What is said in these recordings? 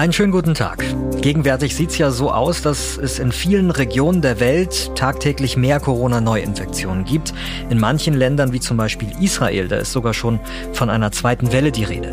Einen schönen guten Tag. Gegenwärtig sieht es ja so aus, dass es in vielen Regionen der Welt tagtäglich mehr Corona-Neuinfektionen gibt. In manchen Ländern, wie zum Beispiel Israel, da ist sogar schon von einer zweiten Welle die Rede.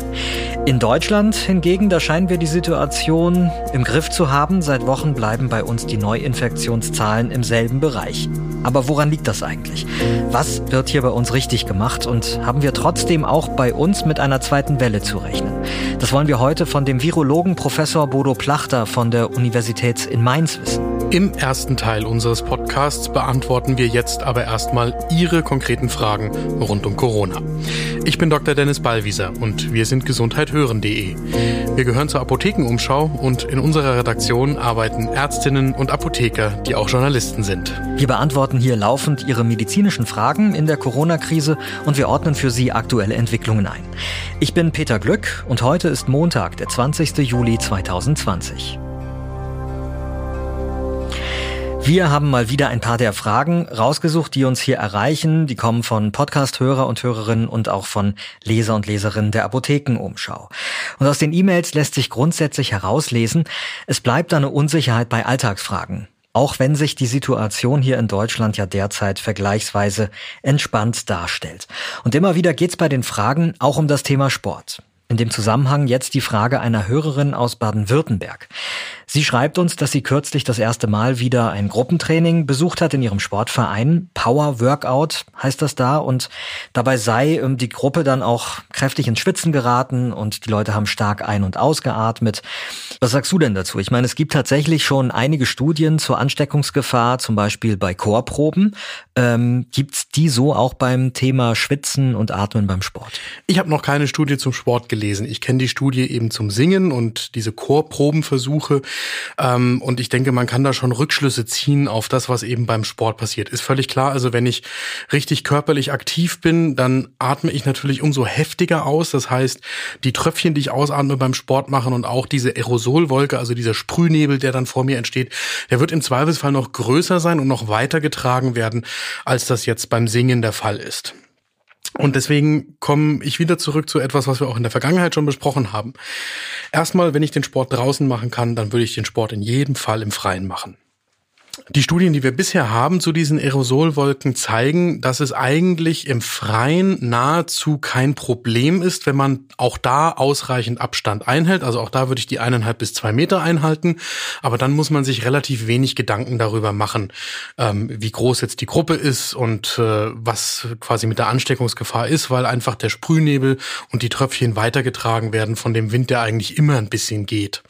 In Deutschland hingegen, da scheinen wir die Situation im Griff zu haben. Seit Wochen bleiben bei uns die Neuinfektionszahlen im selben Bereich. Aber woran liegt das eigentlich? Was wird hier bei uns richtig gemacht und haben wir trotzdem auch bei uns mit einer zweiten Welle zu rechnen? Das wollen wir heute von dem Virologen Professor Bodo Plachter von der Universität in Mainz wissen. Im ersten Teil unseres Podcasts beantworten wir jetzt aber erstmal Ihre konkreten Fragen rund um Corona. Ich bin Dr. Dennis Ballwieser und wir sind gesundheithören.de. Wir gehören zur Apothekenumschau und in unserer Redaktion arbeiten Ärztinnen und Apotheker, die auch Journalisten sind. Wir beantworten hier laufend Ihre medizinischen Fragen in der Corona-Krise und wir ordnen für Sie aktuelle Entwicklungen ein. Ich bin Peter Glück und heute ist Montag, der 20. Juli 2020. Wir haben mal wieder ein paar der Fragen rausgesucht, die uns hier erreichen. Die kommen von Podcast-Hörer und Hörerinnen und auch von Leser und Leserinnen der Apothekenumschau. Und aus den E-Mails lässt sich grundsätzlich herauslesen, es bleibt eine Unsicherheit bei Alltagsfragen. Auch wenn sich die Situation hier in Deutschland ja derzeit vergleichsweise entspannt darstellt. Und immer wieder geht es bei den Fragen auch um das Thema Sport. In dem Zusammenhang jetzt die Frage einer Hörerin aus Baden-Württemberg. Sie schreibt uns, dass sie kürzlich das erste Mal wieder ein Gruppentraining besucht hat in ihrem Sportverein. Power Workout heißt das da. Und dabei sei ähm, die Gruppe dann auch kräftig ins Schwitzen geraten und die Leute haben stark ein- und ausgeatmet. Was sagst du denn dazu? Ich meine, es gibt tatsächlich schon einige Studien zur Ansteckungsgefahr, zum Beispiel bei Chorproben. Ähm, gibt's die so auch beim Thema Schwitzen und Atmen beim Sport? Ich habe noch keine Studie zum Sport gelesen. Ich kenne die Studie eben zum Singen und diese Chorprobenversuche. Ähm, und ich denke, man kann da schon Rückschlüsse ziehen auf das, was eben beim Sport passiert. Ist völlig klar. Also wenn ich richtig körperlich aktiv bin, dann atme ich natürlich umso heftiger aus. Das heißt, die Tröpfchen, die ich ausatme beim Sport machen und auch diese Aerosolwolke, also dieser Sprühnebel, der dann vor mir entsteht, der wird im Zweifelsfall noch größer sein und noch weiter getragen werden, als das jetzt beim Singen der Fall ist. Und deswegen komme ich wieder zurück zu etwas, was wir auch in der Vergangenheit schon besprochen haben. Erstmal, wenn ich den Sport draußen machen kann, dann würde ich den Sport in jedem Fall im Freien machen. Die Studien, die wir bisher haben zu diesen Aerosolwolken, zeigen, dass es eigentlich im Freien nahezu kein Problem ist, wenn man auch da ausreichend Abstand einhält. Also auch da würde ich die eineinhalb bis zwei Meter einhalten. Aber dann muss man sich relativ wenig Gedanken darüber machen, ähm, wie groß jetzt die Gruppe ist und äh, was quasi mit der Ansteckungsgefahr ist, weil einfach der Sprühnebel und die Tröpfchen weitergetragen werden von dem Wind, der eigentlich immer ein bisschen geht.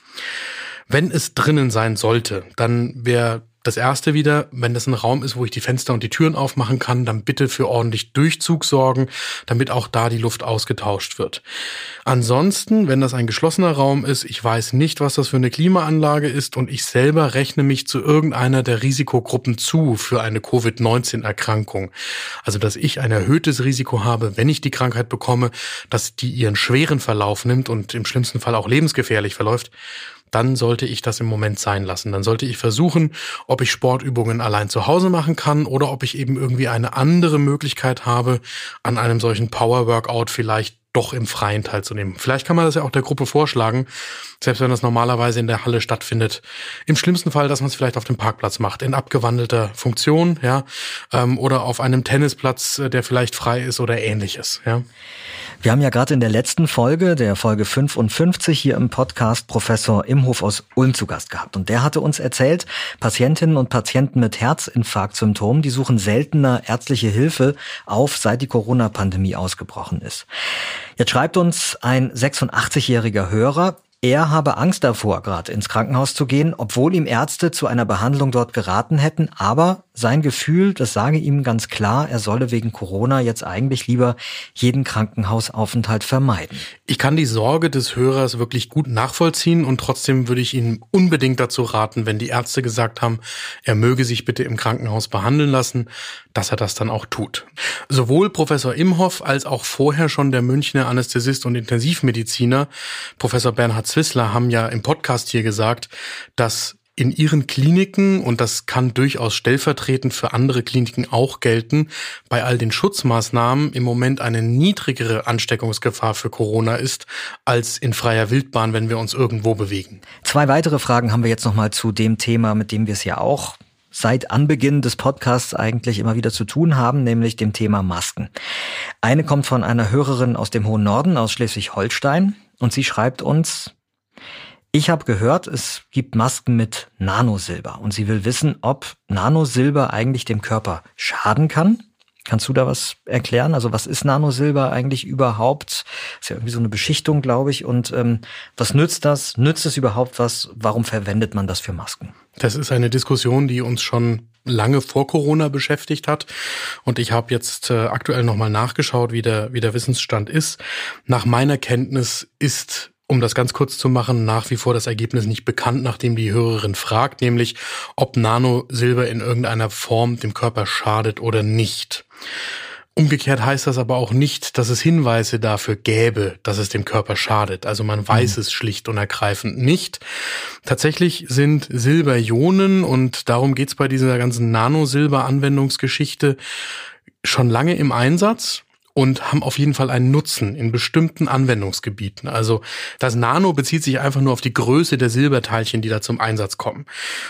Wenn es drinnen sein sollte, dann wäre das erste wieder, wenn das ein Raum ist, wo ich die Fenster und die Türen aufmachen kann, dann bitte für ordentlich Durchzug sorgen, damit auch da die Luft ausgetauscht wird. Ansonsten, wenn das ein geschlossener Raum ist, ich weiß nicht, was das für eine Klimaanlage ist und ich selber rechne mich zu irgendeiner der Risikogruppen zu für eine Covid-19-Erkrankung. Also, dass ich ein erhöhtes Risiko habe, wenn ich die Krankheit bekomme, dass die ihren schweren Verlauf nimmt und im schlimmsten Fall auch lebensgefährlich verläuft dann sollte ich das im Moment sein lassen. Dann sollte ich versuchen, ob ich Sportübungen allein zu Hause machen kann oder ob ich eben irgendwie eine andere Möglichkeit habe, an einem solchen Power Workout vielleicht doch im Freien teilzunehmen. Vielleicht kann man das ja auch der Gruppe vorschlagen, selbst wenn das normalerweise in der Halle stattfindet. Im schlimmsten Fall, dass man es vielleicht auf dem Parkplatz macht, in abgewandelter Funktion, ja, ähm, oder auf einem Tennisplatz, äh, der vielleicht frei ist oder ähnliches, ja. Wir haben ja gerade in der letzten Folge, der Folge 55 hier im Podcast, Professor Imhof aus Ulm zu Gast gehabt. Und der hatte uns erzählt, Patientinnen und Patienten mit Herzinfarktsymptomen, die suchen seltener ärztliche Hilfe auf, seit die Corona-Pandemie ausgebrochen ist. Jetzt schreibt uns ein 86-jähriger Hörer, er habe Angst davor, gerade ins Krankenhaus zu gehen, obwohl ihm Ärzte zu einer Behandlung dort geraten hätten. Aber sein Gefühl, das sage ihm ganz klar, er solle wegen Corona jetzt eigentlich lieber jeden Krankenhausaufenthalt vermeiden. Ich kann die Sorge des Hörers wirklich gut nachvollziehen und trotzdem würde ich ihm unbedingt dazu raten, wenn die Ärzte gesagt haben, er möge sich bitte im Krankenhaus behandeln lassen, dass er das dann auch tut. Sowohl Professor Imhoff als auch vorher schon der Münchner Anästhesist und Intensivmediziner, Professor Bernhard Zwissler, haben ja im Podcast hier gesagt, dass in ihren Kliniken, und das kann durchaus stellvertretend für andere Kliniken auch gelten, bei all den Schutzmaßnahmen im Moment eine niedrigere Ansteckungsgefahr für Corona ist als in freier Wildbahn, wenn wir uns irgendwo bewegen. Zwei weitere Fragen haben wir jetzt nochmal zu dem Thema, mit dem wir es ja auch seit Anbeginn des Podcasts eigentlich immer wieder zu tun haben, nämlich dem Thema Masken. Eine kommt von einer Hörerin aus dem hohen Norden, aus Schleswig-Holstein, und sie schreibt uns, ich habe gehört, es gibt Masken mit Nanosilber und sie will wissen, ob Nanosilber eigentlich dem Körper schaden kann. Kannst du da was erklären? Also was ist Nanosilber eigentlich überhaupt? Ist ja irgendwie so eine Beschichtung, glaube ich. Und ähm, was nützt das? Nützt es überhaupt was? Warum verwendet man das für Masken? Das ist eine Diskussion, die uns schon lange vor Corona beschäftigt hat. Und ich habe jetzt äh, aktuell nochmal nachgeschaut, wie der, wie der Wissensstand ist. Nach meiner Kenntnis ist um das ganz kurz zu machen, nach wie vor das Ergebnis nicht bekannt, nachdem die Hörerin fragt, nämlich ob Nanosilber in irgendeiner Form dem Körper schadet oder nicht. Umgekehrt heißt das aber auch nicht, dass es Hinweise dafür gäbe, dass es dem Körper schadet. Also man weiß mhm. es schlicht und ergreifend nicht. Tatsächlich sind Silberionen, und darum geht's bei dieser ganzen Nanosilber-Anwendungsgeschichte, schon lange im Einsatz und haben auf jeden Fall einen Nutzen in bestimmten Anwendungsgebieten. Also das Nano bezieht sich einfach nur auf die Größe der Silberteilchen, die da zum Einsatz kommen.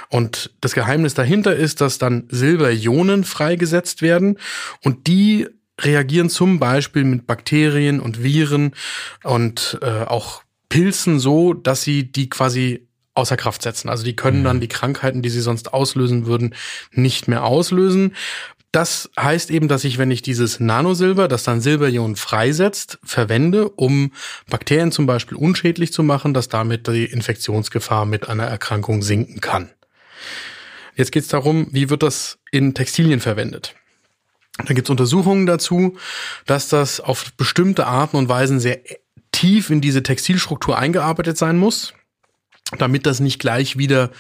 Und das Geheimnis dahinter ist, dass dann Silberionen freigesetzt werden und die reagieren zum Beispiel mit Bakterien und Viren und äh, auch Pilzen so, dass sie die quasi außer Kraft setzen. Also die können dann mhm. die Krankheiten, die sie sonst auslösen würden, nicht mehr auslösen. Das heißt eben, dass ich, wenn ich dieses Nanosilber, das dann Silberionen freisetzt, verwende, um Bakterien zum Beispiel unschädlich zu machen, dass damit die Infektionsgefahr mit einer Erkrankung sinken kann. Jetzt geht es darum, wie wird das in Textilien verwendet? Da gibt es Untersuchungen dazu, dass das auf bestimmte Arten und Weisen sehr tief in diese Textilstruktur eingearbeitet sein muss damit das nicht gleich wieder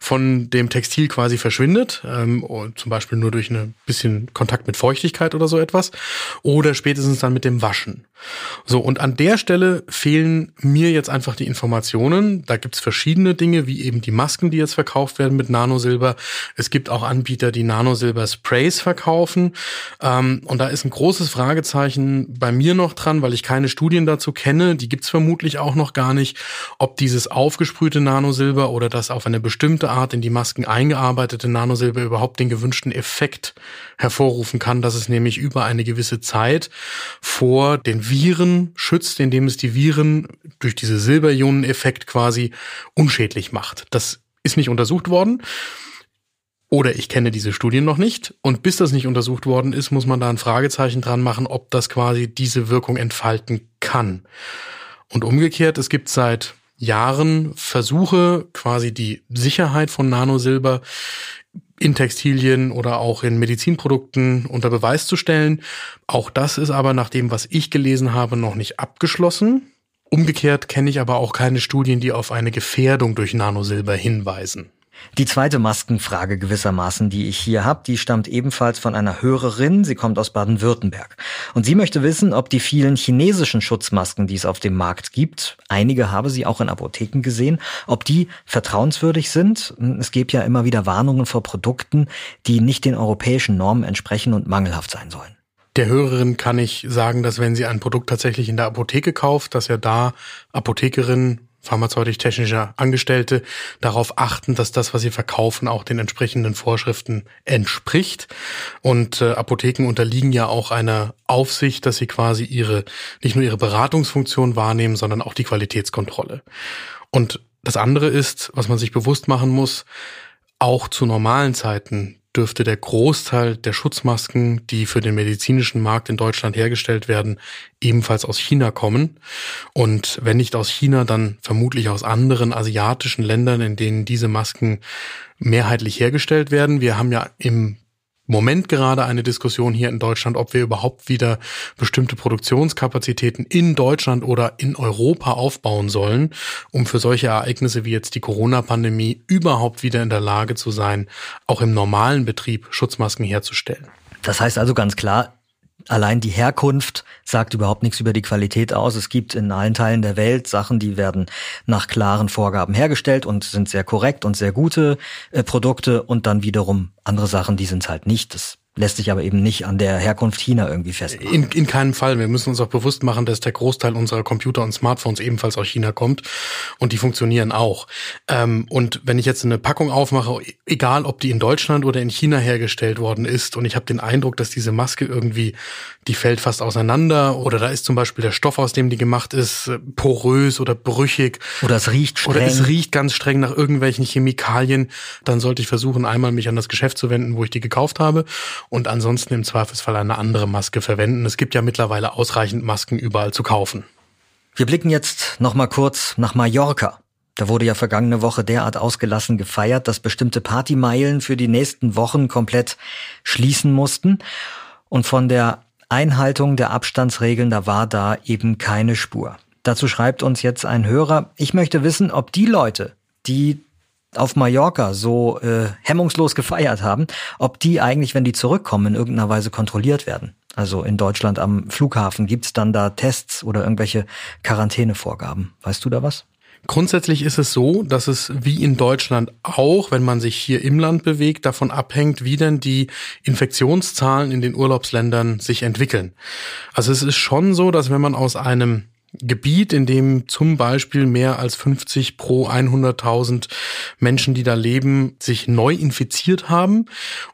von dem Textil quasi verschwindet, ähm, zum Beispiel nur durch ein bisschen Kontakt mit Feuchtigkeit oder so etwas, oder spätestens dann mit dem Waschen. So, und an der Stelle fehlen mir jetzt einfach die Informationen. Da gibt's verschiedene Dinge, wie eben die Masken, die jetzt verkauft werden mit Nanosilber. Es gibt auch Anbieter, die Nanosilber-Sprays verkaufen. Ähm, und da ist ein großes Fragezeichen bei mir noch dran, weil ich keine Studien dazu kenne. Die gibt's vermutlich auch noch gar nicht, ob dieses aufgesprühte Nanosilber oder das auf eine bestimmte Art in die Masken eingearbeitete Nanosilber überhaupt den gewünschten Effekt hervorrufen kann, dass es nämlich über eine gewisse Zeit vor den Viren schützt, indem es die Viren durch diese Silberioneneffekt quasi unschädlich macht. Das ist nicht untersucht worden. Oder ich kenne diese Studien noch nicht. Und bis das nicht untersucht worden ist, muss man da ein Fragezeichen dran machen, ob das quasi diese Wirkung entfalten kann. Und umgekehrt, es gibt seit Jahren Versuche, quasi die Sicherheit von Nanosilber in Textilien oder auch in Medizinprodukten unter Beweis zu stellen. Auch das ist aber nach dem, was ich gelesen habe, noch nicht abgeschlossen. Umgekehrt kenne ich aber auch keine Studien, die auf eine Gefährdung durch Nanosilber hinweisen. Die zweite Maskenfrage gewissermaßen, die ich hier habe, die stammt ebenfalls von einer Hörerin. Sie kommt aus Baden-Württemberg. Und sie möchte wissen, ob die vielen chinesischen Schutzmasken, die es auf dem Markt gibt, einige habe sie auch in Apotheken gesehen, ob die vertrauenswürdig sind. Es gibt ja immer wieder Warnungen vor Produkten, die nicht den europäischen Normen entsprechen und mangelhaft sein sollen. Der Hörerin kann ich sagen, dass wenn sie ein Produkt tatsächlich in der Apotheke kauft, dass er da Apothekerin pharmazeutisch-technischer Angestellte darauf achten, dass das, was sie verkaufen, auch den entsprechenden Vorschriften entspricht. Und äh, Apotheken unterliegen ja auch einer Aufsicht, dass sie quasi ihre, nicht nur ihre Beratungsfunktion wahrnehmen, sondern auch die Qualitätskontrolle. Und das andere ist, was man sich bewusst machen muss, auch zu normalen Zeiten dürfte der Großteil der Schutzmasken, die für den medizinischen Markt in Deutschland hergestellt werden, ebenfalls aus China kommen. Und wenn nicht aus China, dann vermutlich aus anderen asiatischen Ländern, in denen diese Masken mehrheitlich hergestellt werden. Wir haben ja im Moment gerade eine Diskussion hier in Deutschland, ob wir überhaupt wieder bestimmte Produktionskapazitäten in Deutschland oder in Europa aufbauen sollen, um für solche Ereignisse wie jetzt die Corona-Pandemie überhaupt wieder in der Lage zu sein, auch im normalen Betrieb Schutzmasken herzustellen. Das heißt also ganz klar, Allein die Herkunft sagt überhaupt nichts über die Qualität aus. Es gibt in allen Teilen der Welt Sachen, die werden nach klaren Vorgaben hergestellt und sind sehr korrekt und sehr gute äh, Produkte und dann wiederum andere Sachen, die sind halt nicht. Das lässt sich aber eben nicht an der Herkunft China irgendwie festmachen. In, in keinem Fall. Wir müssen uns auch bewusst machen, dass der Großteil unserer Computer und Smartphones ebenfalls aus China kommt und die funktionieren auch. Ähm, und wenn ich jetzt eine Packung aufmache, egal ob die in Deutschland oder in China hergestellt worden ist, und ich habe den Eindruck, dass diese Maske irgendwie, die fällt fast auseinander oder da ist zum Beispiel der Stoff, aus dem die gemacht ist, porös oder brüchig. Oder es riecht streng. Oder es riecht ganz streng nach irgendwelchen Chemikalien, dann sollte ich versuchen, einmal mich an das Geschäft zu wenden, wo ich die gekauft habe und ansonsten im Zweifelsfall eine andere Maske verwenden. Es gibt ja mittlerweile ausreichend Masken überall zu kaufen. Wir blicken jetzt noch mal kurz nach Mallorca. Da wurde ja vergangene Woche derart ausgelassen gefeiert, dass bestimmte Partymeilen für die nächsten Wochen komplett schließen mussten. Und von der Einhaltung der Abstandsregeln, da war da eben keine Spur. Dazu schreibt uns jetzt ein Hörer, ich möchte wissen, ob die Leute, die auf Mallorca so äh, hemmungslos gefeiert haben, ob die eigentlich, wenn die zurückkommen, in irgendeiner Weise kontrolliert werden. Also in Deutschland am Flughafen gibt's dann da Tests oder irgendwelche Quarantänevorgaben. Weißt du da was? Grundsätzlich ist es so, dass es wie in Deutschland auch, wenn man sich hier im Land bewegt, davon abhängt, wie denn die Infektionszahlen in den Urlaubsländern sich entwickeln. Also es ist schon so, dass wenn man aus einem Gebiet, in dem zum Beispiel mehr als 50 pro 100.000 Menschen, die da leben, sich neu infiziert haben.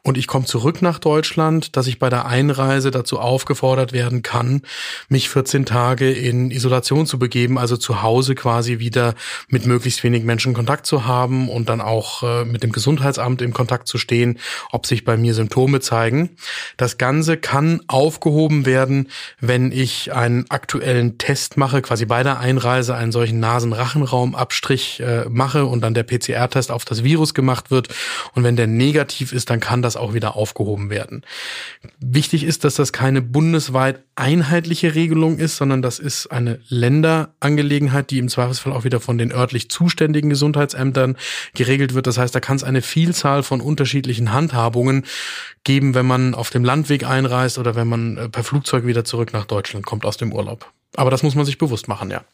Und ich komme zurück nach Deutschland, dass ich bei der Einreise dazu aufgefordert werden kann, mich 14 Tage in Isolation zu begeben, also zu Hause quasi wieder mit möglichst wenig Menschen Kontakt zu haben und dann auch äh, mit dem Gesundheitsamt in Kontakt zu stehen, ob sich bei mir Symptome zeigen. Das Ganze kann aufgehoben werden, wenn ich einen aktuellen Test mache mache, quasi bei der Einreise einen solchen Nasenrachenraumabstrich äh, mache und dann der PCR-Test auf das Virus gemacht wird. Und wenn der negativ ist, dann kann das auch wieder aufgehoben werden. Wichtig ist, dass das keine bundesweit einheitliche Regelung ist, sondern das ist eine Länderangelegenheit, die im Zweifelsfall auch wieder von den örtlich zuständigen Gesundheitsämtern geregelt wird. Das heißt, da kann es eine Vielzahl von unterschiedlichen Handhabungen geben, wenn man auf dem Landweg einreist oder wenn man äh, per Flugzeug wieder zurück nach Deutschland kommt aus dem Urlaub. Aber das muss man sich bewusst machen, ja.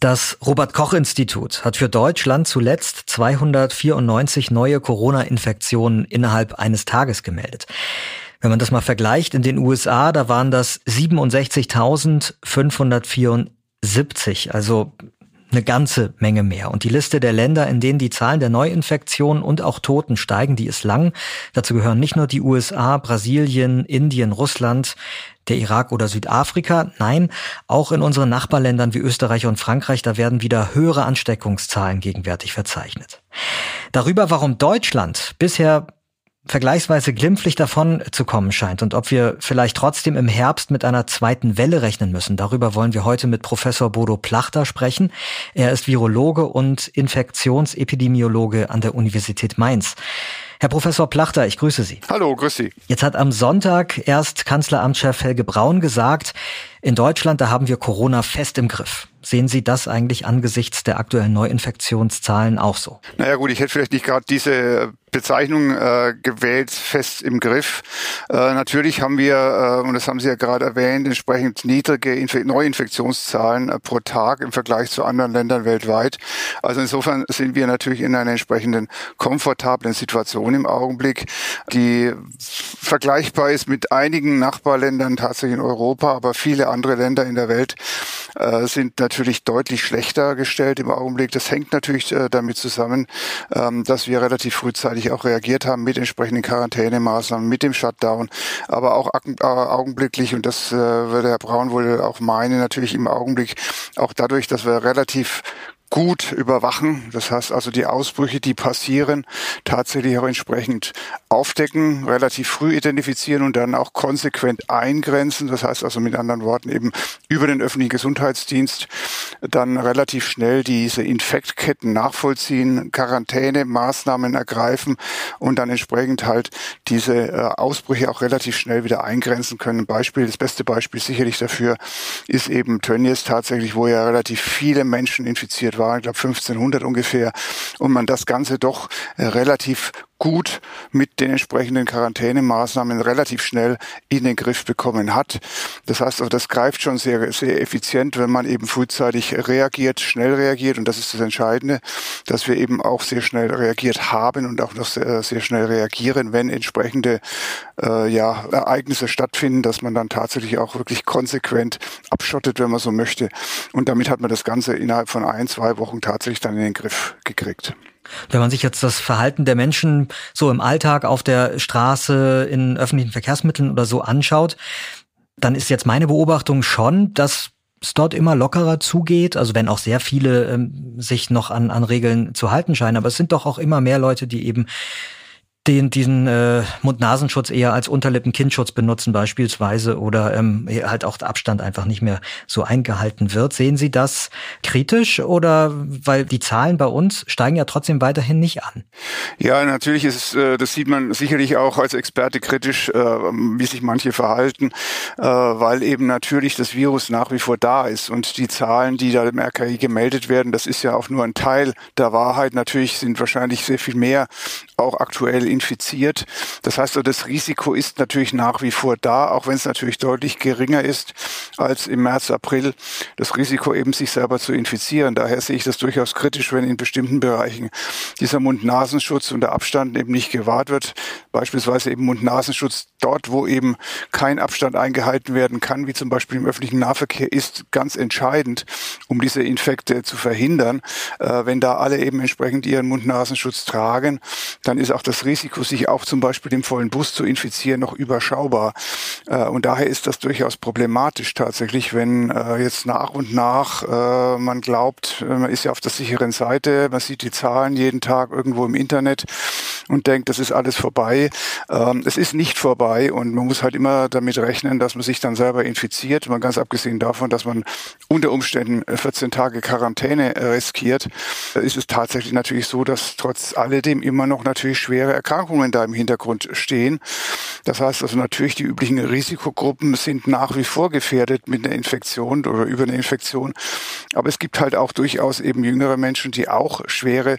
Das Robert Koch Institut hat für Deutschland zuletzt 294 neue Corona-Infektionen innerhalb eines Tages gemeldet. Wenn man das mal vergleicht, in den USA, da waren das 67.574, also eine ganze Menge mehr. Und die Liste der Länder, in denen die Zahlen der Neuinfektionen und auch Toten steigen, die ist lang. Dazu gehören nicht nur die USA, Brasilien, Indien, Russland, der Irak oder Südafrika. Nein, auch in unseren Nachbarländern wie Österreich und Frankreich, da werden wieder höhere Ansteckungszahlen gegenwärtig verzeichnet. Darüber, warum Deutschland bisher vergleichsweise glimpflich davon zu kommen scheint und ob wir vielleicht trotzdem im Herbst mit einer zweiten Welle rechnen müssen. Darüber wollen wir heute mit Professor Bodo Plachter sprechen. Er ist Virologe und Infektionsepidemiologe an der Universität Mainz. Herr Professor Plachter, ich grüße Sie. Hallo, grüß Sie. Jetzt hat am Sonntag erst Kanzleramtschef Helge Braun gesagt, in Deutschland, da haben wir Corona fest im Griff. Sehen Sie das eigentlich angesichts der aktuellen Neuinfektionszahlen auch so? Naja gut, ich hätte vielleicht nicht gerade diese Bezeichnung äh, gewählt, fest im Griff. Äh, natürlich haben wir, äh, und das haben Sie ja gerade erwähnt, entsprechend niedrige Infe Neuinfektionszahlen äh, pro Tag im Vergleich zu anderen Ländern weltweit. Also insofern sind wir natürlich in einer entsprechenden komfortablen Situation im Augenblick, die vergleichbar ist mit einigen Nachbarländern tatsächlich in Europa, aber viele andere Länder in der Welt äh, sind natürlich deutlich schlechter gestellt im Augenblick. Das hängt natürlich äh, damit zusammen, ähm, dass wir relativ frühzeitig auch reagiert haben mit entsprechenden Quarantänemaßnahmen, mit dem Shutdown, aber auch äh, augenblicklich, und das äh, würde Herr Braun wohl auch meinen, natürlich im Augenblick auch dadurch, dass wir relativ gut überwachen. Das heißt also die Ausbrüche, die passieren, tatsächlich auch entsprechend aufdecken, relativ früh identifizieren und dann auch konsequent eingrenzen. Das heißt also mit anderen Worten eben über den öffentlichen Gesundheitsdienst dann relativ schnell diese Infektketten nachvollziehen, Quarantänemaßnahmen ergreifen und dann entsprechend halt diese äh, Ausbrüche auch relativ schnell wieder eingrenzen können. Beispiel, das beste Beispiel sicherlich dafür ist eben Tönnies tatsächlich, wo ja relativ viele Menschen infiziert waren, ich glaube 1500 ungefähr, und man das Ganze doch äh, relativ gut mit den entsprechenden Quarantänemaßnahmen relativ schnell in den Griff bekommen hat. Das heißt, also das greift schon sehr, sehr effizient, wenn man eben frühzeitig reagiert, schnell reagiert. Und das ist das Entscheidende, dass wir eben auch sehr schnell reagiert haben und auch noch sehr, sehr schnell reagieren, wenn entsprechende äh, ja, Ereignisse stattfinden, dass man dann tatsächlich auch wirklich konsequent abschottet, wenn man so möchte. Und damit hat man das Ganze innerhalb von ein, zwei Wochen tatsächlich dann in den Griff gekriegt. Wenn man sich jetzt das Verhalten der Menschen so im Alltag auf der Straße, in öffentlichen Verkehrsmitteln oder so anschaut, dann ist jetzt meine Beobachtung schon, dass es dort immer lockerer zugeht, also wenn auch sehr viele ähm, sich noch an, an Regeln zu halten scheinen, aber es sind doch auch immer mehr Leute, die eben den diesen äh, Mund-Nasenschutz eher als Unterlippen-Kindschutz benutzen beispielsweise oder ähm, halt auch Abstand einfach nicht mehr so eingehalten wird. Sehen Sie das kritisch oder weil die Zahlen bei uns steigen ja trotzdem weiterhin nicht an? Ja, natürlich ist äh, das sieht man sicherlich auch als Experte kritisch, äh, wie sich manche verhalten, äh, weil eben natürlich das Virus nach wie vor da ist und die Zahlen, die da im RKI gemeldet werden, das ist ja auch nur ein Teil der Wahrheit. Natürlich sind wahrscheinlich sehr viel mehr auch aktuell infiziert. Das heißt, das Risiko ist natürlich nach wie vor da, auch wenn es natürlich deutlich geringer ist als im März, April. Das Risiko eben sich selber zu infizieren. Daher sehe ich das durchaus kritisch, wenn in bestimmten Bereichen dieser Mund-Nasenschutz und der Abstand eben nicht gewahrt wird. Beispielsweise eben Mund-Nasenschutz dort, wo eben kein Abstand eingehalten werden kann, wie zum Beispiel im öffentlichen Nahverkehr, ist ganz entscheidend, um diese Infekte zu verhindern. Äh, wenn da alle eben entsprechend ihren Mund-Nasenschutz tragen, dann ist auch das Risiko, sich auch zum Beispiel im vollen Bus zu infizieren, noch überschaubar. Äh, und daher ist das durchaus problematisch tatsächlich, wenn äh, jetzt nach und nach äh, man glaubt, man ist ja auf der sicheren Seite, man sieht die Zahlen jeden Tag irgendwo im Internet und denkt, das ist alles vorbei. Ähm, es ist nicht vorbei und man muss halt immer damit rechnen, dass man sich dann selber infiziert. Mal ganz abgesehen davon, dass man unter Umständen 14 Tage Quarantäne riskiert, ist es tatsächlich natürlich so, dass trotz alledem immer noch natürlich schwere Erkrankungen da im Hintergrund stehen. Das heißt also natürlich, die üblichen Risikogruppen sind nach wie vor gefährdet mit einer Infektion oder über eine Infektion. Aber es gibt halt auch durchaus eben jüngere Menschen, die auch schwere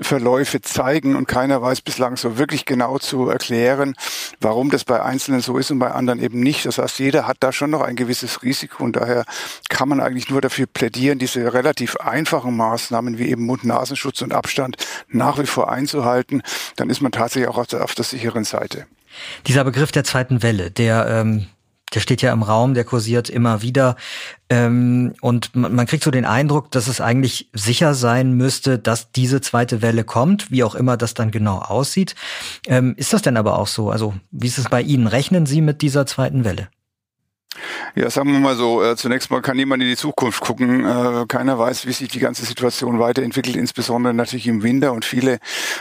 Verläufe zeigen und keiner weiß bislang so wirklich genau zu erklären, warum das bei Einzelnen so ist und bei anderen eben nicht. Das heißt, jeder hat da schon noch ein gewisses Risiko und daher kann man eigentlich nur dafür plädieren, diese relativ einfachen Maßnahmen wie eben Mund-Nasenschutz und Abstand nach wie vor einzuhalten. Dann ist man tatsächlich auch auf der, auf der sicheren Seite. Dieser Begriff der zweiten Welle, der ähm, der steht ja im Raum, der kursiert immer wieder. Ähm, und man, man kriegt so den Eindruck, dass es eigentlich sicher sein müsste, dass diese zweite Welle kommt, wie auch immer das dann genau aussieht. Ähm, ist das denn aber auch so? Also wie ist es bei Ihnen? Rechnen Sie mit dieser zweiten Welle? Ja, sagen wir mal so, äh, zunächst mal kann niemand in die Zukunft gucken. Äh, keiner weiß, wie sich die ganze Situation weiterentwickelt, insbesondere natürlich im Winter. Und viele,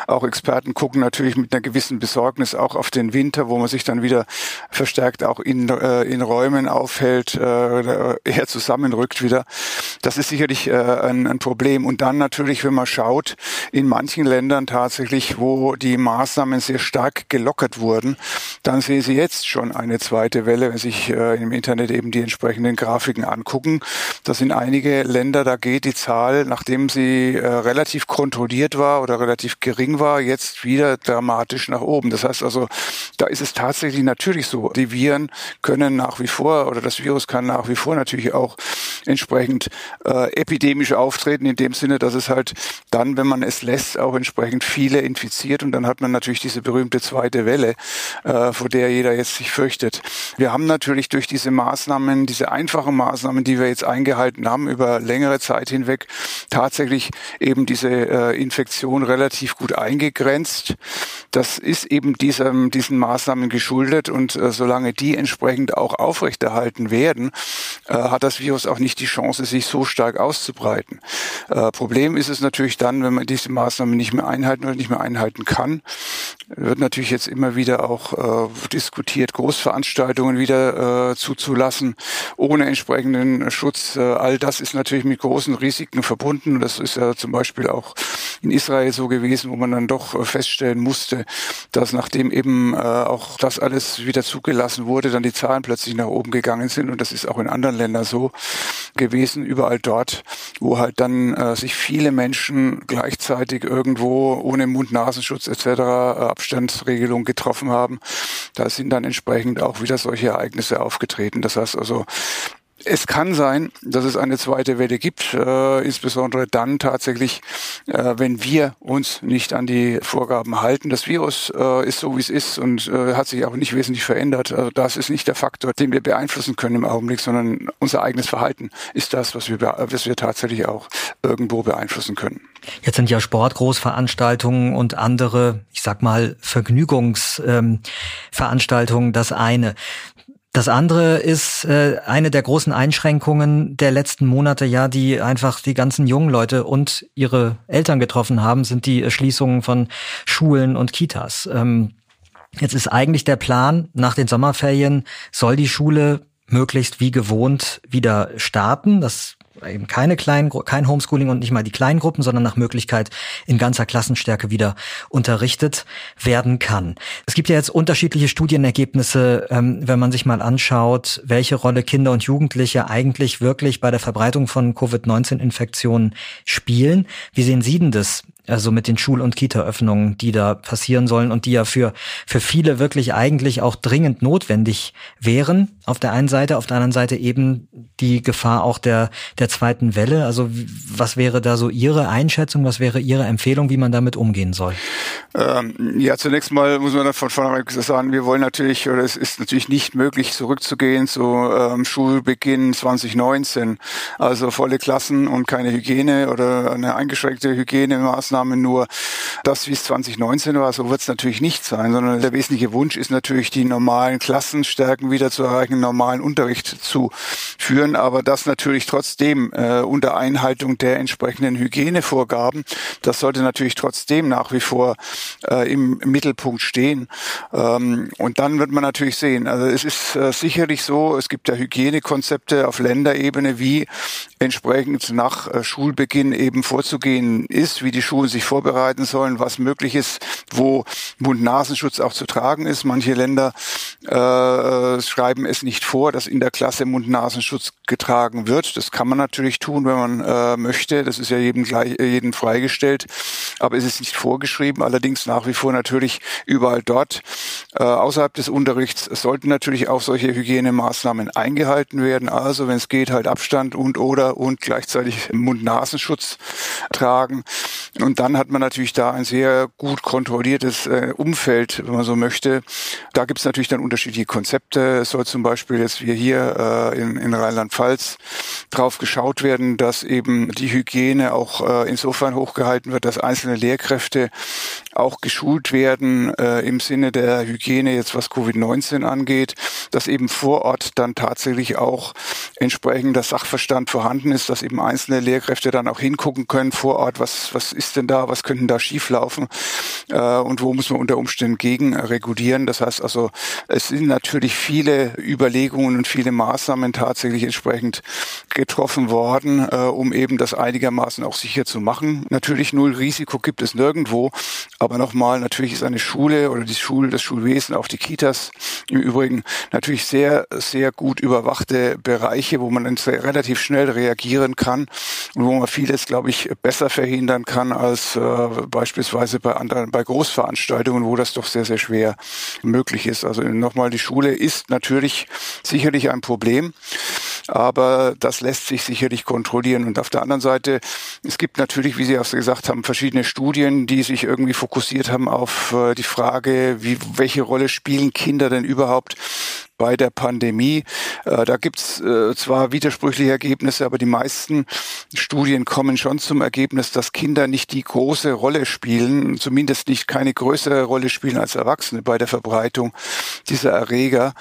auch Experten, gucken natürlich mit einer gewissen Besorgnis auch auf den Winter, wo man sich dann wieder verstärkt auch in, äh, in Räumen aufhält, äh, eher zusammenrückt wieder. Das ist sicherlich äh, ein, ein Problem. Und dann natürlich, wenn man schaut, in manchen Ländern tatsächlich, wo die Maßnahmen sehr stark gelockert wurden, dann sehen Sie jetzt schon eine zweite Welle, wenn sich äh, im Internet eben die entsprechenden Grafiken angucken. Das sind einige Länder, da geht die Zahl, nachdem sie äh, relativ kontrolliert war oder relativ gering war, jetzt wieder dramatisch nach oben. Das heißt also, da ist es tatsächlich natürlich so, die Viren können nach wie vor oder das Virus kann nach wie vor natürlich auch entsprechend äh, epidemisch auftreten, in dem Sinne, dass es halt dann, wenn man es lässt, auch entsprechend viele infiziert und dann hat man natürlich diese berühmte zweite Welle, äh, vor der jeder jetzt sich fürchtet. Wir haben natürlich durch diese Maßnahmen, diese einfachen Maßnahmen, die wir jetzt eingehalten haben über längere Zeit hinweg, tatsächlich eben diese äh, Infektion relativ gut eingegrenzt. Das ist eben diesem, diesen Maßnahmen geschuldet und äh, solange die entsprechend auch aufrechterhalten werden, äh, hat das Virus auch nicht die Chance, sich so stark auszubreiten. Äh, Problem ist es natürlich dann, wenn man diese Maßnahmen nicht mehr einhalten oder nicht mehr einhalten kann, wird natürlich jetzt immer wieder auch äh, diskutiert, Großveranstaltungen wieder äh, zuzulassen, ohne entsprechenden Schutz. Äh, all das ist natürlich mit großen Risiken verbunden. Das ist ja zum Beispiel auch in Israel so gewesen, wo man dann doch feststellen musste, dass nachdem eben äh, auch das alles wieder zugelassen wurde, dann die Zahlen plötzlich nach oben gegangen sind. Und das ist auch in anderen Ländern so gewesen, überall dort, wo halt dann äh, sich viele Menschen gleichzeitig irgendwo ohne Mund-Nasenschutz etc. Äh, Abstandsregelung getroffen haben. Da sind dann entsprechend auch wieder solche Ereignisse aufgetreten. Das heißt also, es kann sein, dass es eine zweite Welle gibt, äh, insbesondere dann tatsächlich, äh, wenn wir uns nicht an die Vorgaben halten. Das Virus äh, ist so, wie es ist und äh, hat sich auch nicht wesentlich verändert. Also das ist nicht der Faktor, den wir beeinflussen können im Augenblick, sondern unser eigenes Verhalten ist das, was wir, was wir tatsächlich auch irgendwo beeinflussen können. Jetzt sind ja Sportgroßveranstaltungen und andere, ich sag mal, Vergnügungsveranstaltungen ähm, das eine. Das andere ist äh, eine der großen Einschränkungen der letzten Monate, ja, die einfach die ganzen jungen Leute und ihre Eltern getroffen haben, sind die Schließungen von Schulen und Kitas. Ähm, jetzt ist eigentlich der Plan, nach den Sommerferien soll die Schule möglichst wie gewohnt wieder starten. Das eben keine kleinen, kein Homeschooling und nicht mal die kleinen Gruppen, sondern nach Möglichkeit in ganzer Klassenstärke wieder unterrichtet werden kann. Es gibt ja jetzt unterschiedliche Studienergebnisse, ähm, wenn man sich mal anschaut, welche Rolle Kinder und Jugendliche eigentlich wirklich bei der Verbreitung von Covid-19-Infektionen spielen. Wie sehen Sie denn das? Also mit den Schul- und Kita-Öffnungen, die da passieren sollen und die ja für, für viele wirklich eigentlich auch dringend notwendig wären. Auf der einen Seite, auf der anderen Seite eben die Gefahr auch der, der zweiten Welle. Also was wäre da so Ihre Einschätzung, was wäre Ihre Empfehlung, wie man damit umgehen soll? Ähm, ja, zunächst mal muss man von vornherein sagen, wir wollen natürlich, oder es ist natürlich nicht möglich, zurückzugehen zu ähm, Schulbeginn 2019. Also volle Klassen und keine Hygiene oder eine eingeschränkte Hygienemaßnahme nur das, wie es 2019 war, so wird es natürlich nicht sein, sondern der wesentliche Wunsch ist natürlich, die normalen Klassenstärken wieder zu erreichen, normalen Unterricht zu führen, aber das natürlich trotzdem äh, unter Einhaltung der entsprechenden Hygienevorgaben. Das sollte natürlich trotzdem nach wie vor äh, im, Mittelpunkt stehen. Ähm, und dann wird man natürlich sehen, also es ist äh, sicherlich so, es gibt ja Hygienekonzepte auf Länderebene, wie entsprechend nach äh, Schulbeginn eben vorzugehen ist, wie die Schulen sich vorbereiten sollen, was möglich ist, wo Mund-Nasenschutz auch zu tragen ist. Manche Länder äh, schreiben es nicht vor, dass in der Klasse Mund-Nasenschutz getragen wird. Das kann man natürlich tun, wenn man äh, möchte. Das ist ja jedem, gleich, äh, jedem freigestellt. Aber es ist nicht vorgeschrieben. Allerdings nach wie vor natürlich überall dort äh, außerhalb des Unterrichts sollten natürlich auch solche Hygienemaßnahmen eingehalten werden. Also wenn es geht, halt Abstand und oder und gleichzeitig Mund-Nasenschutz tragen. Und dann hat man natürlich da ein sehr gut kontrolliertes äh, Umfeld, wenn man so möchte. Da gibt es natürlich dann unterschiedliche Konzepte. Es soll zum Beispiel jetzt wie hier äh, in, in Rheinland-Pfalz drauf geschaut werden, dass eben die Hygiene auch äh, insofern hochgehalten wird, dass einzelne Lehrkräfte auch geschult werden äh, im Sinne der Hygiene jetzt was Covid-19 angeht, dass eben vor Ort dann tatsächlich auch entsprechender Sachverstand vorhanden ist, dass eben einzelne Lehrkräfte dann auch hingucken können vor Ort, was, was ist denn da, was könnten da schieflaufen äh, und wo muss man unter Umständen gegen regulieren. Das heißt also, es sind natürlich viele Überlegungen und viele Maßnahmen tatsächlich entsprechend getroffen worden, äh, um eben das einigermaßen auch sicher zu machen. Natürlich null Risiko gibt es nirgendwo, aber nochmal, natürlich ist eine Schule oder die Schule, das Schulwesen, auch die Kitas im Übrigen natürlich sehr, sehr gut überwachte Bereiche, wo man relativ schnell reagieren kann und wo man vieles, glaube ich, besser verhindern kann als äh, beispielsweise bei anderen, bei Großveranstaltungen, wo das doch sehr, sehr schwer möglich ist. Also nochmal, die Schule ist natürlich sicherlich ein Problem aber das lässt sich sicherlich kontrollieren. Und auf der anderen Seite, es gibt natürlich, wie Sie auch gesagt haben, verschiedene Studien, die sich irgendwie fokussiert haben auf äh, die Frage, wie, welche Rolle spielen Kinder denn überhaupt bei der Pandemie. Äh, da gibt's äh, zwar widersprüchliche Ergebnisse, aber die meisten Studien kommen schon zum Ergebnis, dass Kinder nicht die große Rolle spielen, zumindest nicht keine größere Rolle spielen als Erwachsene bei der Verbreitung dieser Erreger.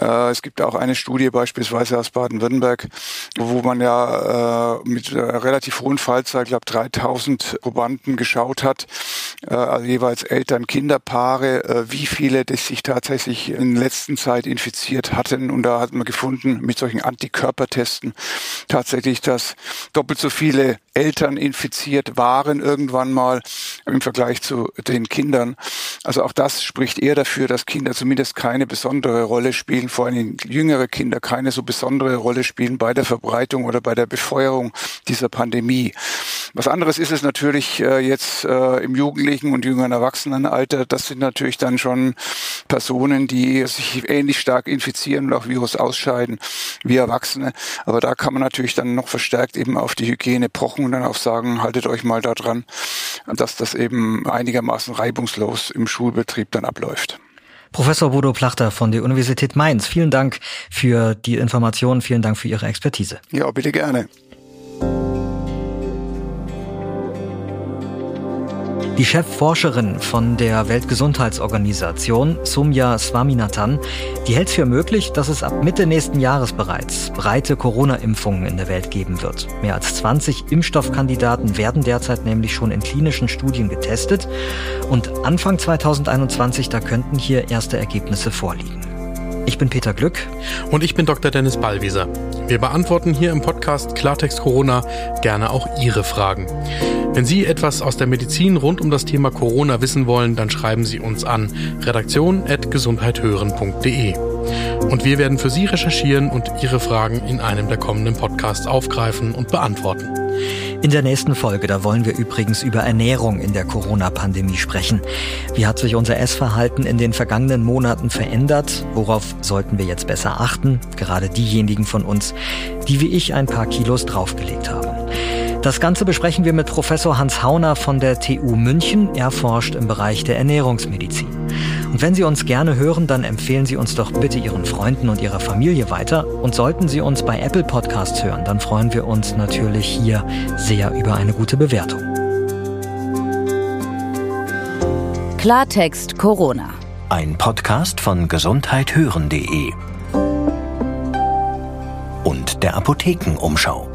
Äh, es gibt auch eine Studie beispielsweise aus Baden-Württemberg, wo man ja mit relativ hohen Fallzahl, ich glaube 3000 Probanden geschaut hat äh, also jeweils Eltern, Kinderpaare, äh, wie viele die sich tatsächlich in der letzten Zeit infiziert hatten. Und da hat man gefunden, mit solchen Antikörpertesten tatsächlich, dass doppelt so viele Eltern infiziert waren irgendwann mal im Vergleich zu den Kindern. Also auch das spricht eher dafür, dass Kinder zumindest keine besondere Rolle spielen, vor allem jüngere Kinder keine so besondere Rolle spielen bei der Verbreitung oder bei der Befeuerung dieser Pandemie. Was anderes ist es natürlich äh, jetzt äh, im Jugendlichen und jüngeren Erwachsenenalter. Das sind natürlich dann schon Personen, die sich ähnlich stark infizieren und auch Virus ausscheiden wie Erwachsene. Aber da kann man natürlich dann noch verstärkt eben auf die Hygiene pochen und dann auch sagen, haltet euch mal da dran, dass das eben einigermaßen reibungslos im Schulbetrieb dann abläuft. Professor Bodo Plachter von der Universität Mainz, vielen Dank für die Informationen, vielen Dank für Ihre Expertise. Ja, bitte gerne. Die Chefforscherin von der Weltgesundheitsorganisation, Sumya Swaminathan, die hält es für möglich, dass es ab Mitte nächsten Jahres bereits breite Corona-Impfungen in der Welt geben wird. Mehr als 20 Impfstoffkandidaten werden derzeit nämlich schon in klinischen Studien getestet und Anfang 2021, da könnten hier erste Ergebnisse vorliegen. Ich bin Peter Glück. Und ich bin Dr. Dennis Ballwieser. Wir beantworten hier im Podcast Klartext Corona gerne auch Ihre Fragen. Wenn Sie etwas aus der Medizin rund um das Thema Corona wissen wollen, dann schreiben Sie uns an redaktion.gesundheithören.de. Und wir werden für Sie recherchieren und Ihre Fragen in einem der kommenden Podcasts aufgreifen und beantworten. In der nächsten Folge, da wollen wir übrigens über Ernährung in der Corona-Pandemie sprechen. Wie hat sich unser Essverhalten in den vergangenen Monaten verändert? Worauf sollten wir jetzt besser achten? Gerade diejenigen von uns, die wie ich ein paar Kilos draufgelegt haben. Das Ganze besprechen wir mit Professor Hans Hauner von der TU München. Er forscht im Bereich der Ernährungsmedizin. Und wenn Sie uns gerne hören, dann empfehlen Sie uns doch bitte Ihren Freunden und Ihrer Familie weiter. Und sollten Sie uns bei Apple Podcasts hören, dann freuen wir uns natürlich hier sehr über eine gute Bewertung. Klartext Corona. Ein Podcast von gesundheithören.de und der Apothekenumschau.